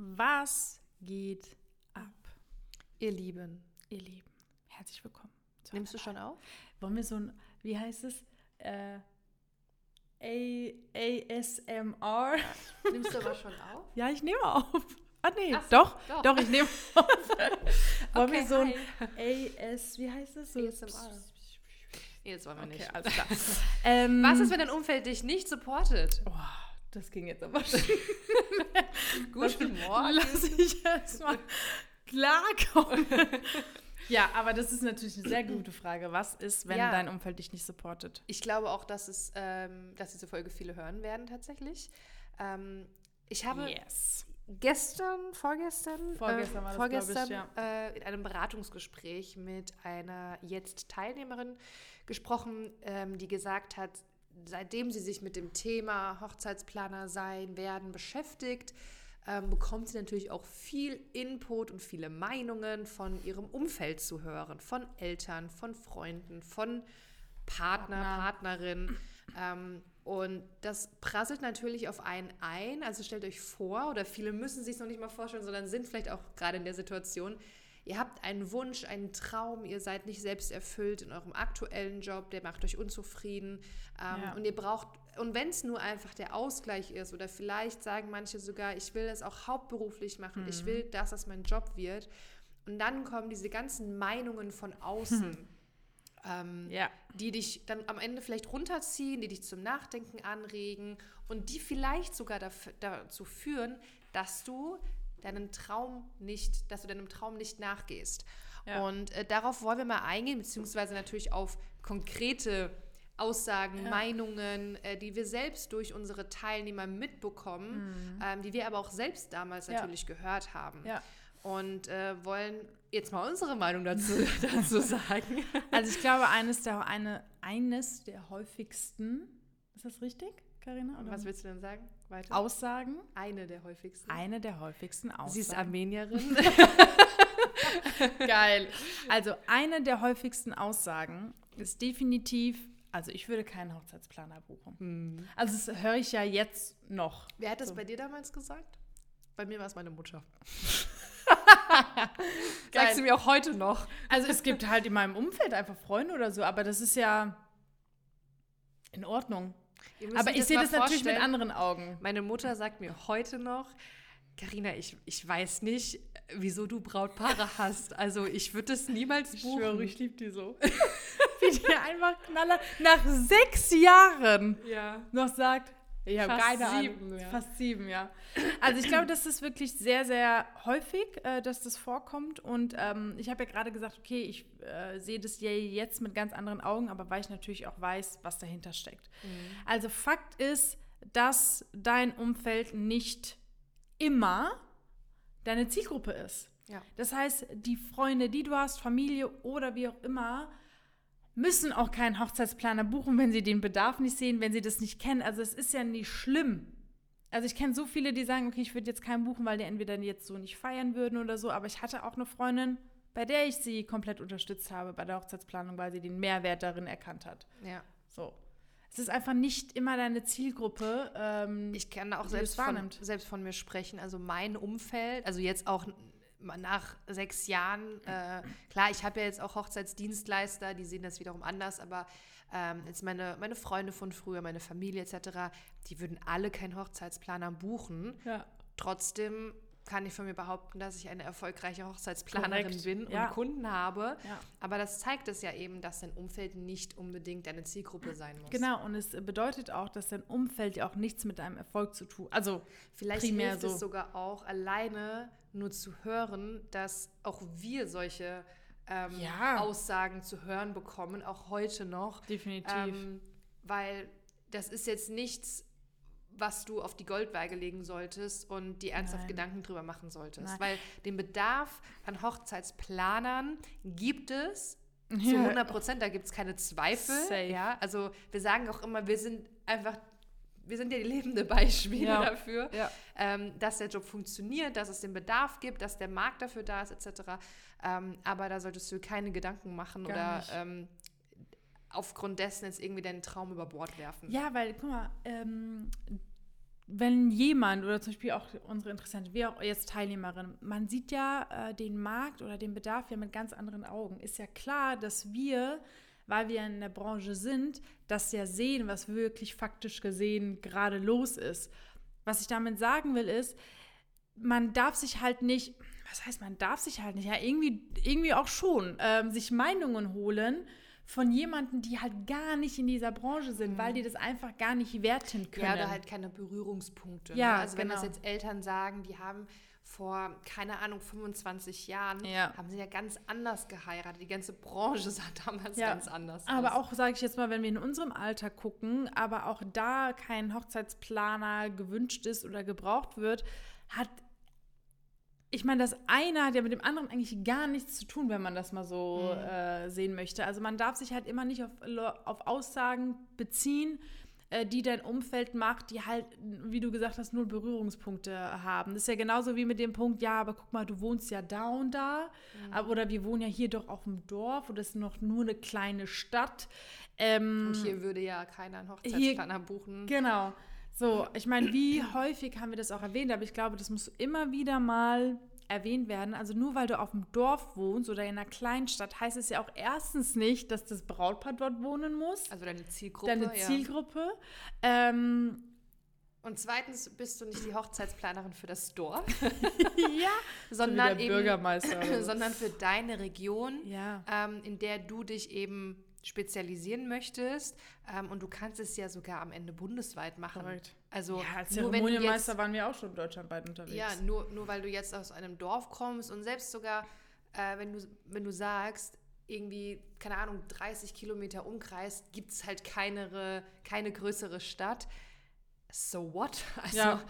Was geht ab, Ihr Lieben, ihr Lieben? Herzlich willkommen. nimmst du schon auf? Wollen wir so ein, wie heißt es? Äh, A ASMR? Nimmst du aber schon auf? Ja, ich nehme auf. Ah, nee, so, doch, doch. doch, ich nehme auf. Wollen wir Okay, so ein hi. AS, wie heißt es? So ASMR. Nee, das wollen wir Okay, nicht. alles klar. ähm, Was ist, wenn dein Umfeld dich nicht supportet? Oh, das ging jetzt aber schnell. Guten Morgen. Lass ich erstmal klarkommen. ja, aber das ist natürlich eine sehr gute Frage. Was ist, wenn Ja. dein Umfeld dich nicht supportet? Ich glaube auch, dass, es, ähm, dass diese Folge viele hören werden tatsächlich. Ähm, ich habe Yes. gestern, vorgestern, Vorgestern war das, glaub ich, vorgestern ja. äh, in einem Beratungsgespräch mit einer jetzt Teilnehmerin gesprochen, ähm, die gesagt hat, seitdem sie sich mit dem Thema Hochzeitsplaner sein werden beschäftigt, ähm, bekommt sie natürlich auch viel Input und viele Meinungen von ihrem Umfeld zu hören, von Eltern, von Freunden, von Partner, Partner. Partnerin. Ähm, und das prasselt natürlich auf einen ein. Also stellt euch vor, oder viele müssen sich noch nicht mal vorstellen, sondern sind vielleicht auch gerade in der Situation, ihr habt einen Wunsch, einen Traum, ihr seid nicht selbst erfüllt in eurem aktuellen Job, der macht euch unzufrieden. Ähm, Ja. Und ihr braucht, und wenn es nur einfach der Ausgleich ist, oder vielleicht sagen manche sogar, ich will das auch hauptberuflich machen, ich will, dass das mein Job wird. Und dann kommen diese ganzen Meinungen von außen. Ähm, Ja. die dich dann am Ende vielleicht runterziehen, die dich zum Nachdenken anregen und die vielleicht sogar daf- dazu führen, dass du deinen Traum nicht, dass du deinem Traum nicht nachgehst. Ja. Und äh, darauf wollen wir mal eingehen, beziehungsweise natürlich auf konkrete Aussagen, Ja. Meinungen, äh, die wir selbst durch unsere Teilnehmer mitbekommen, ähm, die wir aber auch selbst damals Mhm. Ja. natürlich gehört haben. Ja. Und äh, wollen jetzt mal unsere Meinung dazu, dazu sagen. Also ich glaube, eines der, eine, eines der häufigsten, ist das richtig, Karina? Was willst du denn sagen? Weiter. Aussagen? Eine der häufigsten. Eine der häufigsten Aussagen. Sie ist Armenierin. Geil. Also eine der häufigsten Aussagen ist definitiv, also ich würde keinen Hochzeitsplaner buchen. Also das höre ich ja jetzt noch. Wer hat das So. bei dir damals gesagt? Bei mir war es meine Mutter. Sagst du mir auch heute noch? Also es gibt halt in meinem Umfeld einfach Freunde oder so, aber das ist ja in Ordnung. Aber ich sehe das natürlich mit anderen Augen. Meine Mutter sagt mir heute noch, Carina, ich, ich weiß nicht, wieso du Brautpaare hast. Also ich würde es niemals buchen. liebe die so. Wie die einfach knaller nach sechs Jahren ja. noch sagt, ich habe Fast keine sieben, Ahnung. ja. Fast sieben, ja. Also ich glaube, das ist wirklich sehr, sehr häufig, äh, dass das vorkommt. Und ähm, ich habe ja gerade gesagt, okay, ich äh, sehe das jetzt mit ganz anderen Augen, aber weil ich natürlich auch weiß, was dahinter steckt. Mhm. Also Fakt ist, dass dein Umfeld nicht immer deine Zielgruppe ist. Ja. Das heißt, die Freunde, die du hast, Familie oder wie auch immer, müssen auch keinen Hochzeitsplaner buchen, wenn sie den Bedarf nicht sehen, wenn sie das nicht kennen. Also es ist ja nicht schlimm. Also ich kenne so viele, die sagen, okay, ich würde jetzt keinen buchen, weil die entweder jetzt so nicht feiern würden oder so. Aber ich hatte auch eine Freundin, bei der ich sie komplett unterstützt habe bei der Hochzeitsplanung, weil sie den Mehrwert darin erkannt hat. ja. So. Es ist einfach nicht immer deine Zielgruppe. Ähm, Ich kann auch selbst von, selbst von mir sprechen. Also mein Umfeld, also jetzt auch nach sechs Jahren, äh, klar, ich habe ja jetzt auch Hochzeitsdienstleister, die sehen das wiederum anders, aber ähm, jetzt meine, meine Freunde von früher, meine Familie etc., die würden alle keinen Hochzeitsplaner buchen. ja. Trotzdem kann ich von mir behaupten, dass ich eine erfolgreiche Hochzeitsplanerin Korrekt. bin und Ja. Kunden habe. Ja. Aber das zeigt es ja eben, dass dein Umfeld nicht unbedingt deine Zielgruppe sein muss. Genau, und es bedeutet auch, dass dein Umfeld ja auch nichts mit deinem Erfolg zu tun Also, Vielleicht primär hilft so. es sogar auch, alleine nur zu hören, dass auch wir solche ähm, Ja. Aussagen zu hören bekommen, auch heute noch. definitiv. Ähm, weil das ist jetzt nichts, was du auf die Goldwaage legen solltest und dir ernsthaft Nein. Gedanken drüber machen solltest. Nein. Weil den Bedarf an Hochzeitsplanern gibt es zu Ja. 100 Prozent, da gibt es keine Zweifel. Safe. Ja, also wir sagen auch immer, wir sind einfach, wir sind ja die lebende Beispiele Ja. dafür, Ja. ähm, dass der Job funktioniert, dass es den Bedarf gibt, dass der Markt dafür da ist, etc. Ähm, aber da solltest du keine Gedanken machen Gar oder ähm, aufgrund dessen jetzt irgendwie deinen Traum über Bord werfen. Ja, weil, guck mal, ähm, wenn jemand oder zum Beispiel auch unsere Interessenten, wir auch jetzt Teilnehmerin, man sieht ja äh, den Markt oder den Bedarf ja mit ganz anderen Augen. Ist ja klar, dass wir, weil wir in der Branche sind, das ja sehen, was wirklich faktisch gesehen gerade los ist. Was ich damit sagen will, ist, man darf sich halt nicht, was heißt, man darf sich halt nicht, ja, irgendwie, irgendwie auch schon, ähm, sich Meinungen holen von jemanden, die halt gar nicht in dieser Branche sind, mhm. weil die das einfach gar nicht werten können. Ja, oder halt keine Berührungspunkte. Ja, ne? Also genau. wenn das jetzt Eltern sagen, die haben vor, keine Ahnung, 25 Jahren, ja. haben sie ja ganz anders geheiratet. Die ganze Branche sah damals ja. ganz anders aus. Aber auch, sage ich jetzt mal, wenn wir in unserem Alter gucken, aber auch da kein Hochzeitsplaner gewünscht ist oder gebraucht wird, hat ich meine, das eine hat ja mit dem anderen eigentlich gar nichts zu tun, wenn man das mal so mhm. äh, sehen möchte. Also man darf sich halt immer nicht auf, auf Aussagen beziehen, äh, die dein Umfeld macht, die halt, wie du gesagt hast, null Berührungspunkte haben. Das ist ja genauso wie mit dem Punkt, ja, aber guck mal, du wohnst ja da und da. Mhm. Oder wir wohnen ja hier doch auf dem Dorf oder es ist noch nur eine kleine Stadt. Ähm, und hier würde ja keiner einen Hochzeitsplaner hier, buchen. Genau. So, ich meine, wie häufig haben wir das auch erwähnt, aber ich glaube, das muss immer wieder mal erwähnt werden. Also nur weil du auf dem Dorf wohnst oder in einer Kleinstadt, heißt es ja auch erstens nicht, dass das Brautpaar dort wohnen muss. Also deine Zielgruppe. Deine Zielgruppe. Ja. Ähm, und zweitens bist du nicht die Hochzeitsplanerin für das Dorf. ja. sondern, so eben, Bürgermeister sondern für deine Region, ja. ähm, in der du dich eben spezialisieren möchtest. Ähm, und du kannst es ja sogar am Ende bundesweit machen. Korrekt. Also ja, als Zeremonienmeister waren wir auch schon deutschlandweit unterwegs. Ja, nur, nur weil du jetzt aus einem Dorf kommst und selbst sogar, äh, wenn, du, wenn du sagst, irgendwie, keine Ahnung, 30 Kilometer Umkreis gibt es halt keine, keine größere Stadt. So what? Also, ja,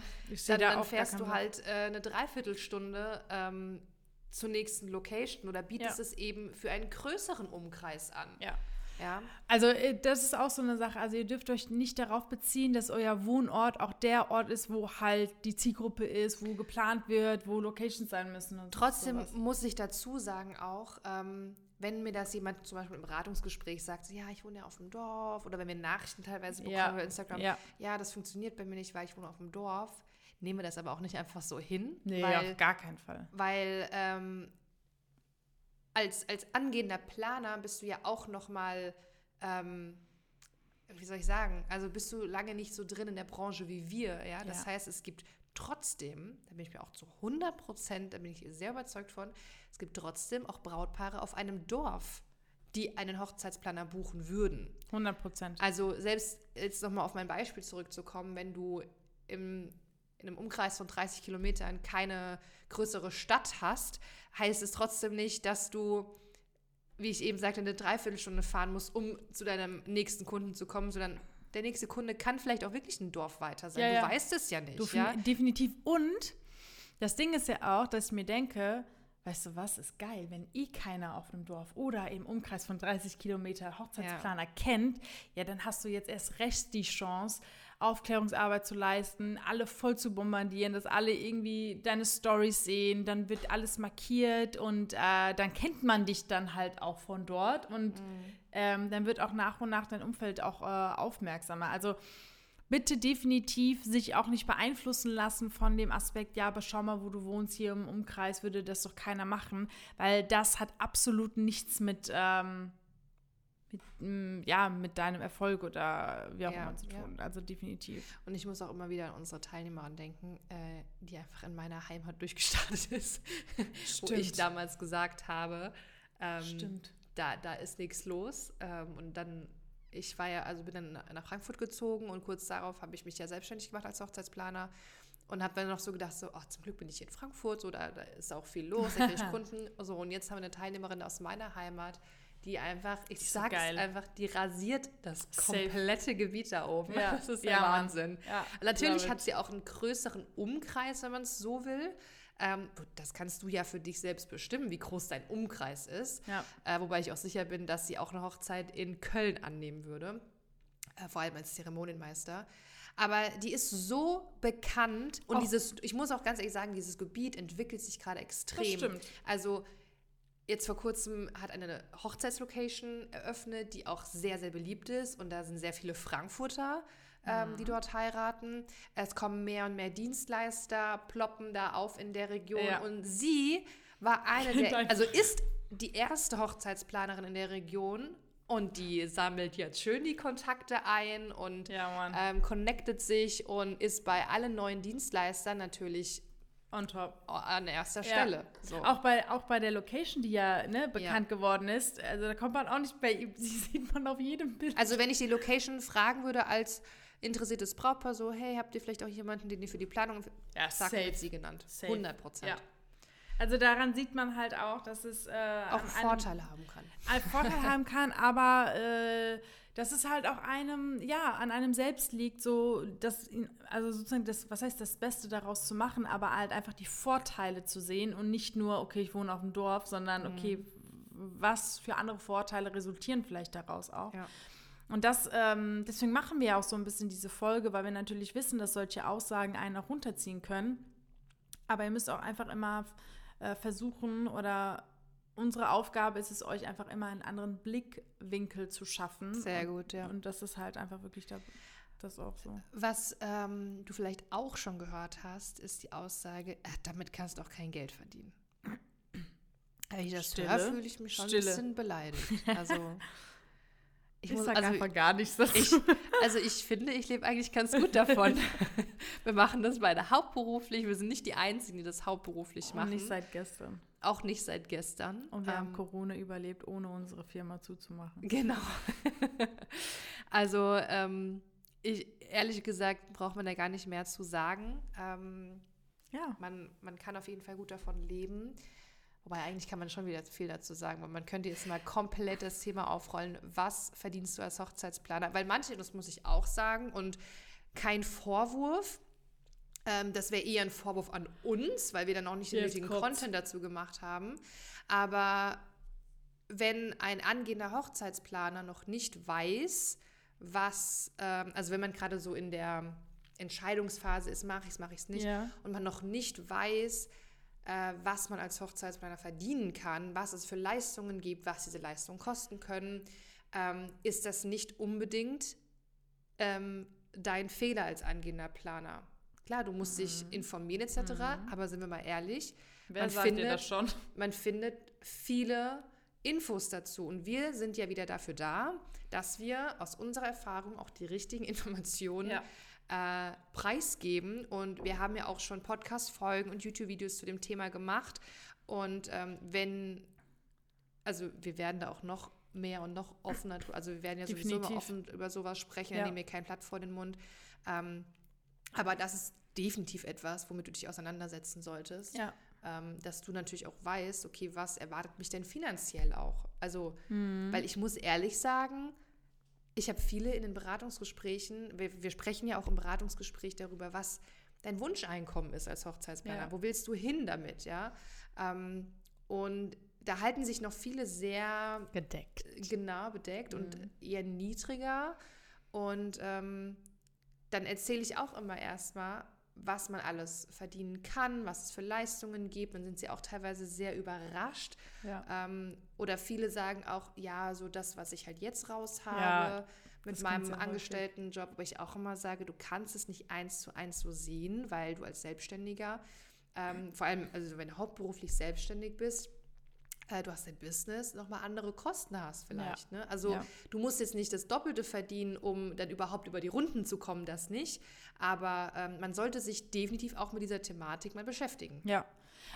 dann, da dann fährst du halt äh, eine Dreiviertelstunde ähm, zur nächsten Location oder bietest ja. es eben für einen größeren Umkreis an. Ja. Ja. Also äh, das ist auch so eine Sache. Also ihr dürft euch nicht darauf beziehen, dass euer Wohnort auch der Ort ist, wo halt die Zielgruppe ist, wo geplant wird, wo Locations sein müssen. Trotzdem sowas. muss ich dazu sagen auch, ähm, wenn mir das jemand zum Beispiel im Beratungsgespräch sagt, ja, ich wohne ja auf dem Dorf, oder wenn wir Nachrichten teilweise bekommen ja. über Instagram, ja. ja, das funktioniert bei mir nicht, weil ich wohne auf dem Dorf, nehme das aber auch nicht einfach so hin. Nee, weil, auf gar keinen Fall. Weil ähm, als, als angehender Planer bist du ja auch noch mal, ähm, wie soll ich sagen, also bist du lange nicht so drin in der Branche wie wir, ja. Das ja. heißt, es gibt trotzdem, da bin ich mir auch zu 100 Prozent, da bin ich sehr überzeugt von, es gibt trotzdem auch Brautpaare auf einem Dorf, die einen Hochzeitsplaner buchen würden. 100 Prozent. Also selbst jetzt nochmal auf mein Beispiel zurückzukommen, wenn du im in einem Umkreis von 30 Kilometern keine größere Stadt hast, heißt es trotzdem nicht, dass du, wie ich eben sagte, eine Dreiviertelstunde fahren musst, um zu deinem nächsten Kunden zu kommen, sondern der nächste Kunde kann vielleicht auch wirklich ein Dorf weiter sein. Ja, du ja. weißt es ja nicht. Du, ja? Definitiv. Und das Ding ist ja auch, dass ich mir denke, weißt du was, ist geil, wenn eh keiner auf einem Dorf oder im Umkreis von 30 Kilometer Hochzeitsplaner ja. kennt, ja, dann hast du jetzt erst recht die Chance, Aufklärungsarbeit zu leisten, alle voll zu bombardieren, dass alle irgendwie deine Stories sehen, dann wird alles markiert und äh, dann kennt man dich dann halt auch von dort und mhm. ähm, dann wird auch nach und nach dein Umfeld auch äh, aufmerksamer. Also bitte definitiv sich auch nicht beeinflussen lassen von dem Aspekt, ja, aber schau mal, wo du wohnst, hier im Umkreis würde das doch keiner machen, weil das hat absolut nichts mit ähm, mit, mm, ja, mit deinem Erfolg oder wie auch ja, immer zu tun. Ja. Also definitiv. Und ich muss auch immer wieder an unsere Teilnehmerin denken, äh, die einfach in meiner Heimat durchgestartet ist. Wo ich damals gesagt habe, ähm, Stimmt. Da, da ist nichts los. Ähm, und dann, ich war ja, also bin dann nach Frankfurt gezogen und kurz darauf habe ich mich ja selbstständig gemacht als Hochzeitsplaner und habe dann noch so gedacht, so, ach, zum Glück bin ich in Frankfurt, so, da, da ist auch viel los, da kriege ich Kunden. So, und jetzt haben wir eine Teilnehmerin aus meiner Heimat, die einfach, ich sag's so einfach, die rasiert das komplette Safe. Gebiet da oben. Ja. Das ist ja, Wahnsinn. Ja, Natürlich hat sie auch einen größeren Umkreis, wenn man es so will. Ähm, das kannst du ja für dich selbst bestimmen, wie groß dein Umkreis ist. Ja. Äh, wobei ich auch sicher bin, dass sie auch eine Hochzeit in Köln annehmen würde. Äh, vor allem als Zeremonienmeister. Aber die ist so bekannt und auch. dieses, ich muss auch ganz ehrlich sagen, dieses Gebiet entwickelt sich gerade extrem. Das stimmt. Also Jetzt vor kurzem hat eine Hochzeitslocation eröffnet, die auch sehr, sehr beliebt ist. Und da sind sehr viele Frankfurter ähm, Mhm. die dort heiraten. Es kommen mehr und mehr Dienstleister, ploppen da auf in der Region. Ja. Und sie war eine der, also ist die erste Hochzeitsplanerin in der Region. Und die sammelt jetzt schön die Kontakte ein und Ja, ähm, connectet sich und ist bei allen neuen Dienstleistern natürlich On top. an erster Ja. Stelle. So. Auch bei, auch bei der Location, die ja ne, bekannt geworden ist. Also da kommt man auch nicht bei ihm. Sie sieht man auf jedem Bild. Also wenn ich die Location fragen würde als interessiertes Brautpaar, so, hey, habt ihr vielleicht auch jemanden, den ihr für die Planung, Ja, sagt, safe. sie genannt. Safe. 100 Prozent. Ja. Also daran sieht man halt auch, dass es äh, Auch Vorteile haben kann. einen Vorteil haben kann, aber äh, dass es halt auch einem, ja, an einem selbst liegt, so, ihn- also sozusagen das, was heißt das Beste daraus zu machen, aber halt einfach die Vorteile zu sehen und nicht nur, okay, ich wohne auf dem Dorf, sondern Mhm. okay, was für andere Vorteile resultieren vielleicht daraus auch. Ja. Und das, ähm, deswegen machen wir ja auch so ein bisschen diese Folge, weil wir natürlich wissen, dass solche Aussagen einen auch runterziehen können. Aber ihr müsst auch einfach immer äh, versuchen oder unsere Aufgabe ist es, euch einfach immer einen anderen Blickwinkel zu schaffen. Sehr gut, ja. Und das ist halt einfach wirklich da, das auch so. Was ähm, du vielleicht auch schon gehört hast, ist die Aussage, äh, damit kannst du auch kein Geld verdienen. Wenn ich das Stille. höre, fühle ich mich schon Stille. ein bisschen beleidigt. Also ich, Ich, muss, also, einfach gar nichts dazu. ich, also ich finde, ich lebe eigentlich ganz gut davon. wir machen das beide hauptberuflich. Wir sind nicht die Einzigen, die das hauptberuflich Und machen. nicht seit gestern. Auch nicht seit gestern. Und wir haben Ähm, Corona überlebt, ohne unsere Firma zuzumachen. Genau. also ähm, ich, ehrlich gesagt braucht man da gar nicht mehr zu sagen. Ähm, Ja. man, man kann auf jeden Fall gut davon leben. Wobei eigentlich kann man schon wieder viel dazu sagen, weil man könnte jetzt mal komplett das Thema aufrollen, was verdienst du als Hochzeitsplaner? Weil manche, das muss ich auch sagen, und kein Vorwurf, ähm, das wäre eher ein Vorwurf an uns, weil wir dann auch nicht den Jetzt nötigen. Content dazu gemacht haben. Aber wenn ein angehender Hochzeitsplaner noch nicht weiß, was, ähm, also wenn man gerade so in der Entscheidungsphase ist, mache ich es, mache ich es nicht, Ja. und man noch nicht weiß, äh, was man als Hochzeitsplaner verdienen kann, was es für Leistungen gibt, was diese Leistungen kosten können, ähm, ist das nicht unbedingt ähm, dein Fehler als angehender Planer. Klar, du musst dich informieren etc., aber sind wir mal ehrlich, Wer Man sagt dir findet- das schon? man findet viele Infos dazu. Und wir sind ja wieder dafür da, dass wir aus unserer Erfahrung auch die richtigen Informationen äh, preisgeben. Und wir haben ja auch schon Podcast-Folgen und YouTube-Videos zu dem Thema gemacht. Und ähm, wenn, also wir werden da auch noch mehr und noch offener, also wir werden ja sowieso immer Definitiv. offen über sowas sprechen, Ja. nehmen wir kein Blatt vor den Mund. Ähm, aber das ist definitiv etwas, womit du dich auseinandersetzen solltest Ja. ähm, dass du natürlich auch weißt, okay, was erwartet mich denn finanziell auch? Also, Mhm. weil ich muss ehrlich sagen, ich habe viele in den Beratungsgesprächen, wir, wir sprechen ja auch im Beratungsgespräch darüber, was dein Wunscheinkommen ist als Hochzeitsplaner. Ja. Wo willst du hin damit, ja? Ähm, und da halten sich noch viele sehr Gedeckt. genau bedeckt und Mhm. eher niedriger. Und ähm, dann erzähle ich auch immer erstmal, was man alles verdienen kann, was es für Leistungen gibt. Dann sind sie auch teilweise sehr überrascht. Ja. Ähm, oder viele sagen auch, ja, so das, was ich halt jetzt raus habe Ja, mit meinem. Angestelltenjob, wo ich auch immer sage, du kannst es nicht eins zu eins so sehen, weil du als Selbstständiger, ähm, vor allem, also wenn du hauptberuflich selbstständig bist, äh, du hast dein Business, nochmal andere Kosten hast vielleicht. Ne? Also Ja. du musst jetzt nicht das Doppelte verdienen, um dann überhaupt über die Runden zu kommen, das nicht. Aber ähm, man sollte sich definitiv auch mit dieser Thematik mal beschäftigen. Ja.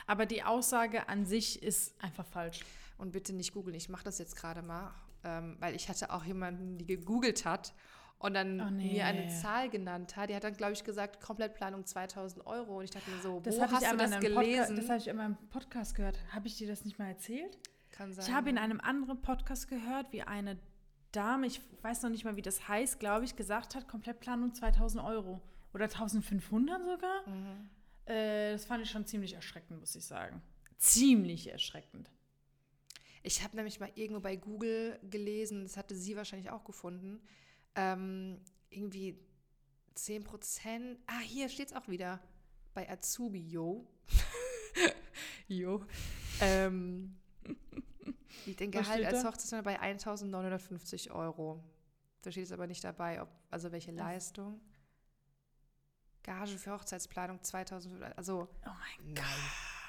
Aber die Aussage an sich ist einfach falsch. Und bitte nicht googeln. Ich mache das jetzt gerade mal, ähm, weil ich hatte auch jemanden, die gegoogelt hat und dann Oh, nee. mir eine Zahl genannt hat. Die hat dann, glaube ich, gesagt, Komplettplanung 2000 Euro. Und ich dachte mir so, Das wo habe ich hast du das in einem Podca- gelesen? Das habe ich in meinem Podcast gehört. Habe ich dir das nicht mal erzählt? Kann sein. Ich habe in einem anderen Podcast gehört, wie eine Dame, ich weiß noch nicht mal, wie das heißt, glaube ich, gesagt hat, Komplettplanung 2000 Euro. Oder 1500 sogar. Mhm. Äh, das fand ich schon ziemlich erschreckend, muss ich sagen. Ziemlich erschreckend. Ich habe nämlich mal irgendwo bei Google gelesen, das hatte sie wahrscheinlich auch gefunden, ähm, irgendwie 10 Prozent. Ah, hier steht es auch wieder. Bei Azubi, yo. jo. Ähm, ich denke Was halt als da? Hochzeitsplaner bei 1950 Euro. Da steht es aber nicht dabei, ob, also welche Leistung. Gage für Hochzeitsplanung 2000, also Oh mein nein. Gott.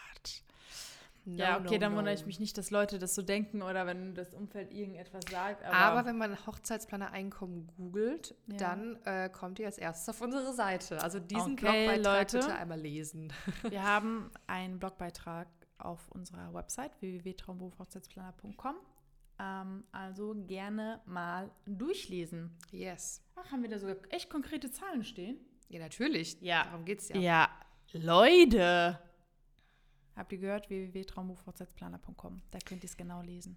No, ja, okay, no, dann no. wundere ich mich nicht, dass Leute das so denken oder wenn das Umfeld irgendetwas sagt. Aber, Aber wenn man Hochzeitsplaner Einkommen googelt, Ja. dann äh, kommt ihr als erstes auf unsere Seite. Also diesen Okay, Blogbeitrag Leute. bitte einmal lesen. wir haben einen Blogbeitrag auf unserer Website www.traumberufhochzeitsplaner.com. Ähm, also gerne mal durchlesen. Yes. Ach, haben wir da sogar echt konkrete Zahlen stehen? Ja, natürlich. Ja. Darum geht's ja. Ja, Leute. Habt ihr gehört? www.traumberufhochzeitsplaner.com. Da könnt ihr es genau lesen.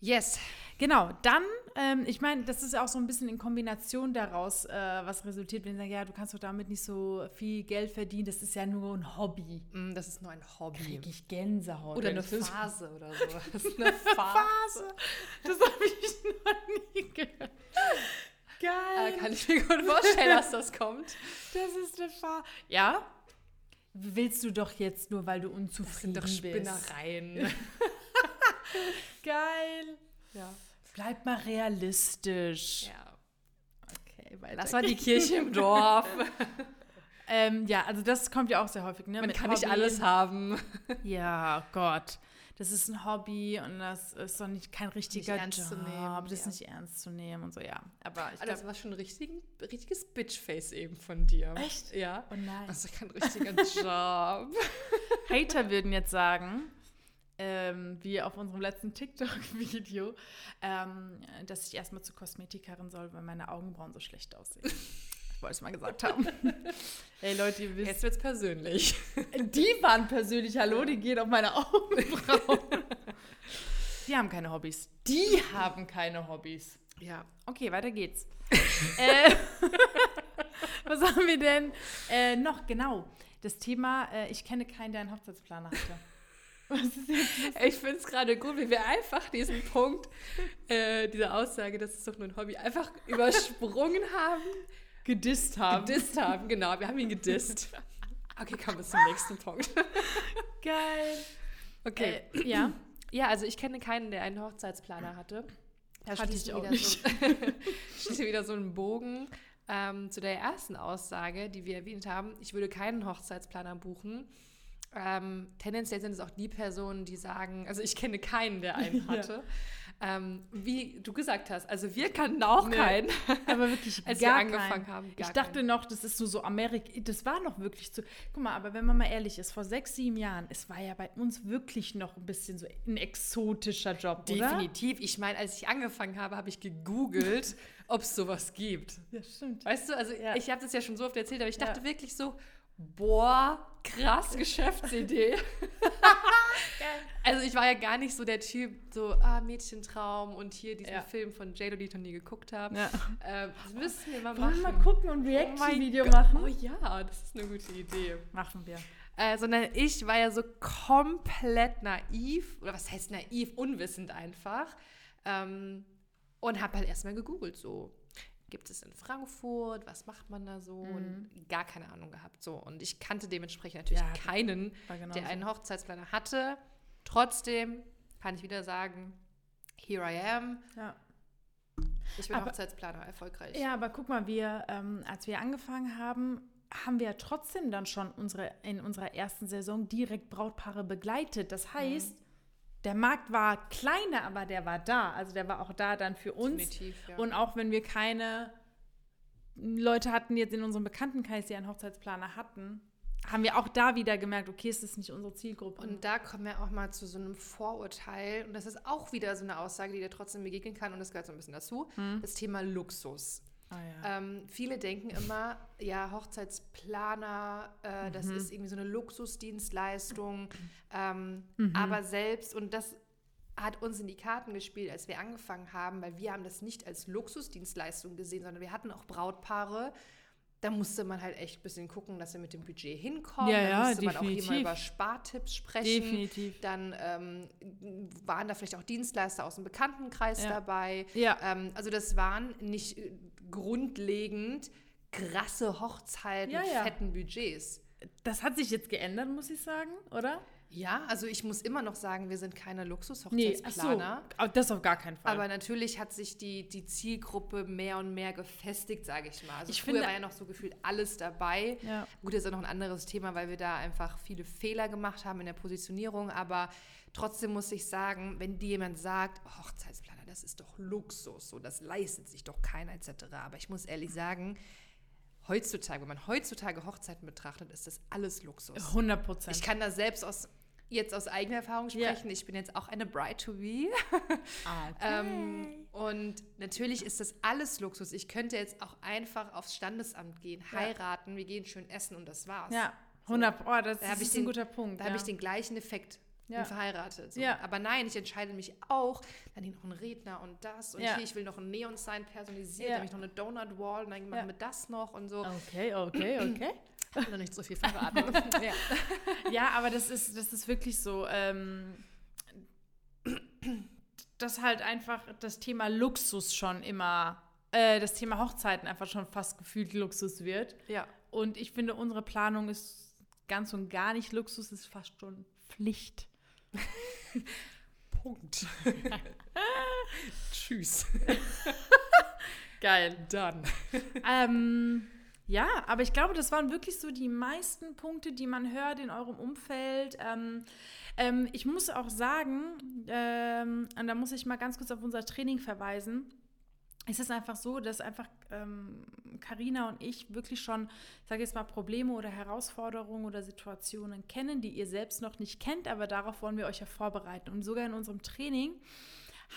Yes. Genau, dann, ähm, ich meine, das ist ja auch so ein bisschen in Kombination daraus, äh, was resultiert, wenn sie sagen, ja, du kannst doch damit nicht so viel Geld verdienen, das ist ja nur ein Hobby. Mm, Das ist nur ein Hobby. Krieg ich Gänsehaut. Oder eine Phase oder so. Das ist eine Phase. Phase. Das habe ich noch nie gehört. Geil. Äh, kann ich mir gut vorstellen, dass das kommt. Das ist eine Phase. Ja? Willst du doch jetzt nur, weil du Das unzufrieden sind doch bist. Spinnereien. Geil. ja. Bleib mal realistisch. ja. Okay, weiter. Das war die Kirche im Dorf. Ähm, ja, also das kommt ja auch sehr häufig. Ne? Man Mit kann nicht Hobby. alles haben. Ja, Gott. Das ist ein Hobby und das ist doch nicht kein richtiger ernst Job. nehmen, das ist ja. nicht ernst zu nehmen und so, ja. Aber ich Also das war schon ein richtigen, richtiges Bitchface eben von dir. Echt? Ja. oh nein. Das ist kein richtiger Job. Hater würden jetzt sagen, ähm, wie auf unserem letzten TikTok-Video, ähm, dass ich erstmal zur Kosmetikerin soll, weil meine Augenbrauen so schlecht aussehen. Ich wollte es mal gesagt haben. Ey Leute, ihr wisst, Jetzt wird's persönlich. Die waren persönlich, hallo, die gehen auf meine Augenbrauen. Die haben keine Hobbys. Die haben keine Hobbys. Ja. Okay, weiter geht's. äh, was haben wir denn äh, noch? Genau, das Thema, äh, ich kenne keinen, der einen Hochzeitsplaner hatte. Ich finde es gerade gut, wie wir einfach diesen Punkt, äh, diese Aussage, das ist doch nur ein Hobby, einfach übersprungen haben, Gedisst haben. gedisst haben. Genau, wir haben ihn gedisst. Okay, kommen wir zum nächsten Punkt. Geil. Okay. Äh, ja. Ja, also ich kenne keinen, der einen Hochzeitsplaner hatte. Da Hatte ich auch wieder nicht. So, schließt wir wieder so einen Bogen ähm, zu der ersten Aussage, die wir erwähnt haben. Ich würde keinen Hochzeitsplaner buchen. Ähm, tendenziell sind es auch die Personen, die sagen, also ich kenne keinen, der einen Ja. Ähm, wie du gesagt hast, also wir kannten auch Nee, keinen, Aber wirklich als wir gar angefangen keinen. haben. Ich dachte keinen. noch, das ist nur so Amerika. Das war noch wirklich zu. Guck mal, aber wenn man mal ehrlich ist, vor sechs, sieben Jahren, es war ja bei uns wirklich noch ein bisschen so ein exotischer Job, oder? Definitiv. Ich meine, als ich angefangen habe, habe ich gegoogelt, ob es sowas gibt. Ja, stimmt. Weißt du, also Ja. ich habe das ja schon so oft erzählt, aber ich Ja. dachte wirklich so, boah, krass Geschäftsidee. also ich war ja gar nicht so der Typ, so, ah, Mädchentraum und hier diesen Ja. Film von J-Lo, die ich noch nie geguckt habe. Ja. Ähm, das müssen wir mal Wollen wir machen. mal gucken und ein Oh mein Reaction-Video Gott. machen? Oh ja, das ist eine gute Idee. Machen wir. Äh, sondern ich war ja so komplett naiv, oder was heißt naiv, unwissend einfach. Ähm, und habe halt erstmal gegoogelt, so, gibt es in Frankfurt, was macht man da so? Und gar keine Ahnung gehabt. So. Und ich kannte dementsprechend natürlich Ja, keinen, genau der so. einen Hochzeitsplaner hatte. Trotzdem kann ich wieder sagen, here I am. Ja. Ich bin Aber- Hochzeitsplaner, erfolgreich. ja, aber guck mal, wir, ähm, als wir angefangen haben, haben wir ja trotzdem dann schon unsere, in unserer ersten Saison direkt Brautpaare begleitet. Das heißt, der Markt war kleiner, aber der war da. Also der war auch da dann für uns. Definitiv, ja. Und auch wenn wir keine Leute hatten, jetzt in unserem Bekanntenkreis, die einen Hochzeitsplaner hatten, haben wir auch da wieder gemerkt, okay, es ist nicht unsere Zielgruppe. Und da kommen wir auch mal zu so einem Vorurteil. Und das ist auch wieder so eine Aussage, die dir trotzdem begegnen kann. Und das gehört so ein bisschen dazu. Das Thema Luxus. Ah, ja. Ähm, viele denken immer, ja, Hochzeitsplaner, äh, das ist irgendwie so eine Luxusdienstleistung. Ähm, Aber selbst, und das hat uns in die Karten gespielt, als wir angefangen haben, weil wir haben das nicht als Luxusdienstleistung gesehen, sondern wir hatten auch Brautpaare. Da musste man halt echt ein bisschen gucken, dass wir mit dem Budget hinkommen. Ja, da ja, musste man auch hier mal definitiv. über Spartipps sprechen. Definitiv. Dann ähm, waren da vielleicht auch Dienstleister aus dem Bekanntenkreis Ja. dabei. Ja. Ähm, also das waren nicht grundlegend krasse Hochzeiten Ja, mit ja. fetten Budgets. das hat sich jetzt geändert, muss ich sagen, oder? Ja, also ich muss immer noch sagen, wir sind keine Nee, Luxus-Hochzeitsplaner. ach so, das auf gar keinen Fall. Aber natürlich hat sich die, die Zielgruppe mehr und mehr gefestigt, sage ich mal. Also Ich früher finde- war ja noch so gefühlt alles dabei. Ja. Gut, das ist auch noch ein anderes Thema, weil wir da einfach viele Fehler gemacht haben in der Positionierung. Aber trotzdem muss ich sagen, wenn dir jemand sagt, oh, Hochzeitsplaner, das ist doch Luxus, so das leistet sich doch keiner etc. Aber ich muss ehrlich sagen, heutzutage, wenn man heutzutage Hochzeiten betrachtet, ist das alles Luxus. 100 Prozent. Ich kann da selbst aus jetzt aus eigener Erfahrung Ja. sprechen. Ich bin jetzt auch eine Bride to be. Ah, Ähm, und natürlich ist das alles Luxus. Ich könnte jetzt auch einfach aufs Standesamt gehen, Ja. heiraten, wir gehen schön essen und das war's. ja, 100 oh, das Da ist ein den- guter Punkt. Da ja. habe ich den gleichen Effekt. Ja. Bin verheiratet. So. Ja. Aber nein, ich entscheide mich auch, dann hier noch ein Redner und das und Ja. hier, ich will noch ein Neon-Sign personalisiert, dann habe ich noch eine Donut-Wall und dann machen wir das noch und so. Okay, okay, okay. Ich will noch nicht so viel verraten. ja. Ja, aber das ist, das ist wirklich so, ähm, dass halt einfach das Thema Luxus schon immer, äh, das Thema Hochzeiten einfach schon fast gefühlt Luxus wird. ja. Und ich finde, unsere Planung ist ganz und gar nicht Luxus, ist fast schon Pflicht. Punkt. Tschüss. Geil. Dann. ähm, ja, aber ich glaube, das waren wirklich so die meisten Punkte, die man hört in eurem Umfeld. Ähm, ähm, ich muss auch sagen, ähm, und da muss ich mal ganz kurz auf unser Training verweisen. Es ist einfach so, dass einfach Karina und ich wirklich schon, ich sage jetzt mal, Probleme oder Herausforderungen oder Situationen kennen, die ihr selbst noch nicht kennt, aber darauf wollen wir euch ja vorbereiten. Und sogar in unserem Training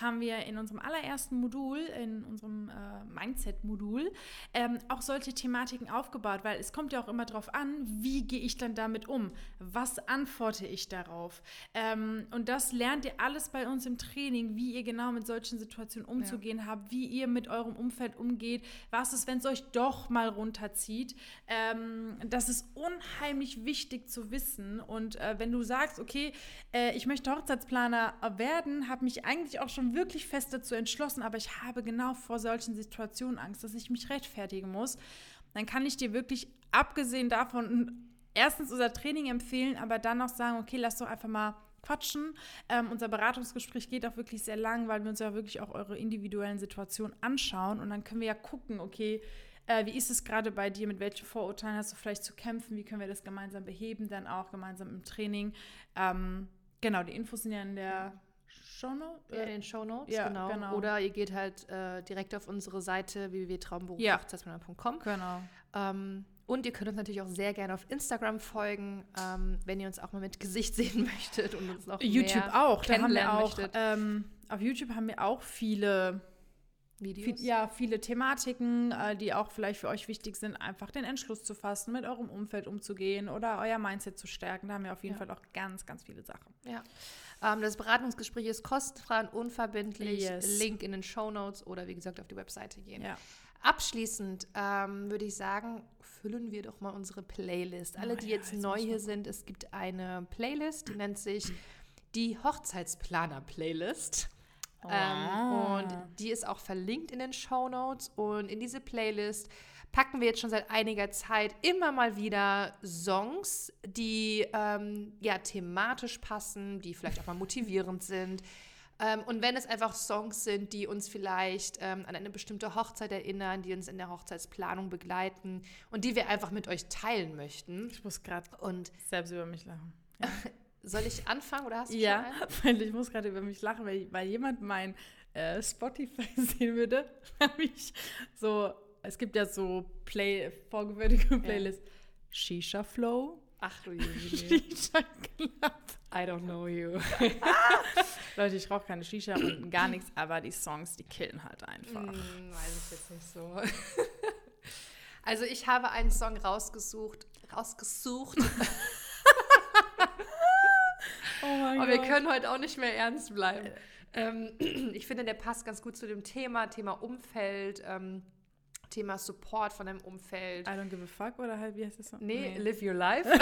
haben wir in unserem allerersten Modul, in unserem äh, Mindset-Modul, ähm, auch solche Thematiken aufgebaut, weil es kommt ja auch immer darauf an, wie gehe ich dann damit um? Was antworte ich darauf? Ähm, und das lernt ihr alles bei uns im Training, wie ihr genau mit solchen Situationen umzugehen habt, wie ihr mit eurem Umfeld umgeht, was ist, wenn es euch doch mal runterzieht. Ähm, das ist unheimlich wichtig zu wissen. Und äh, wenn du sagst, okay, äh, ich möchte Hochzeitsplaner werden, habe mich eigentlich auch schon wirklich fest dazu entschlossen, aber ich habe genau vor solchen Situationen Angst, dass ich mich rechtfertigen muss, dann kann ich dir wirklich, abgesehen davon, erstens unser Training empfehlen, aber dann auch sagen, okay, lass doch einfach mal quatschen. Ähm, unser Beratungsgespräch geht auch wirklich sehr lang, weil wir uns ja wirklich auch eure individuellen Situationen anschauen und dann können wir ja gucken, okay, äh, wie ist es gerade bei dir, mit welchen Vorurteilen hast du vielleicht zu kämpfen, wie können wir das gemeinsam beheben, dann auch gemeinsam im Training. Ähm, genau, die Infos sind ja in der Shownote. Ja, in den Shownotes, Ja, genau. genau. Oder ihr geht halt äh, direkt auf unsere Seite www.traumberufhochzeitsplaner.com. Genau. Ähm, und ihr könnt uns natürlich auch sehr gerne auf Instagram folgen, ähm, wenn ihr uns auch mal mit Gesicht sehen möchtet und uns noch YouTube mehr auch. Da haben wir kennenlernen auch möchtet. ähm, auf YouTube haben wir auch viele Videos. Viel, ja, viele Thematiken, äh, die auch vielleicht für euch wichtig sind, einfach den Entschluss zu fassen, mit eurem Umfeld umzugehen oder euer Mindset zu stärken. Da haben wir auf jeden Ja. Fall auch ganz, ganz viele Sachen. Ja. Ähm, das Beratungsgespräch ist kostenfrei und unverbindlich. Yes. Link in den Shownotes oder wie gesagt auf die Webseite gehen. Ja. Abschließend ähm, würde ich sagen, füllen wir doch mal unsere Playlist. Alle, Oh die ja, jetzt jetzt neu hier sind, es gibt eine Playlist, die nennt sich die Hochzeitsplaner-Playlist. Ähm, Ah. und die ist auch verlinkt in den Show Notes. Und in diese Playlist packen wir jetzt schon seit einiger Zeit immer mal wieder Songs, die ähm, ja thematisch passen, die vielleicht auch mal motivierend sind. Ähm, und wenn es einfach Songs sind, die uns vielleicht ähm, an eine bestimmte Hochzeit erinnern, die uns in der Hochzeitsplanung begleiten und die wir einfach mit euch teilen möchten. Ich muss gerade selbst über mich lachen. soll ich anfangen oder hast du Ja, schon einen? weil ich muss gerade über mich lachen, weil, weil jemand mein äh, Spotify sehen würde, habe ich so, es gibt ja so Play, vorgefertigte Playlists. Shisha Flow, Ach du. Shisha Club. I don't know you. Leute, ich rauche keine Shisha und gar nichts, aber die Songs, die killen halt einfach. Hm, weiß ich jetzt nicht so. Also ich habe einen Song rausgesucht, rausgesucht. Oh mein Aber wir können heute auch nicht mehr ernst bleiben. Ähm, ich finde, der passt ganz gut zu dem Thema, Thema Umfeld, ähm, Thema Support von deinem Umfeld. I don't give a fuck oder halt, wie heißt das so? Nee, Live Your Life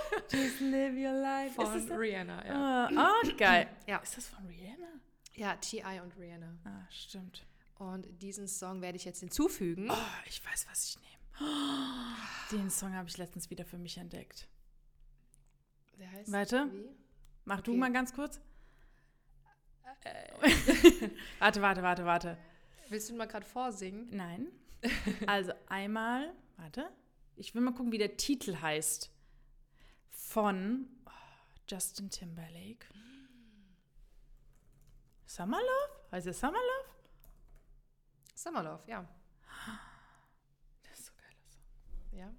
Just live your life. von ist das Rihanna. Ja. Ah, ah, geil. Ja. Ist das von Rihanna? ja, T.I. und Rihanna. Ah, stimmt. Und diesen Song werde ich jetzt hinzufügen. Oh, ich weiß, was ich nehme. Den Song habe ich letztens wieder für mich entdeckt. Der heißt Warte. wie? Mach du Okay. mal ganz kurz. warte, warte, warte, warte. Willst du mal gerade vorsingen? Nein. Also einmal, warte. Ich will mal gucken, wie der Titel heißt. Von oh, Justin Timberlake. Summer Love? Heißt es Summer Love? Summerlove, ja. Das ist so Song. Ja.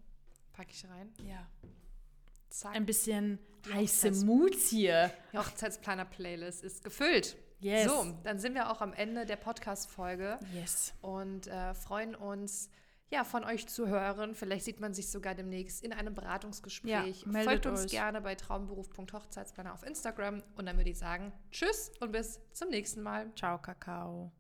Pack ich rein. Ja. Zack. Ein bisschen heiße Moods hier. Die Hochzeitsplaner-Playlist ist gefüllt. Yes. So, dann sind wir auch am Ende der Podcast-Folge Yes. und äh, freuen uns, ja, von euch zu hören. Vielleicht sieht man sich sogar demnächst in einem Beratungsgespräch. Ja, meldet Folgt uns euch. gerne bei traumberuf.hochzeitsplaner auf Instagram und dann würde ich sagen, tschüss und bis zum nächsten Mal. Ciao, Kakao.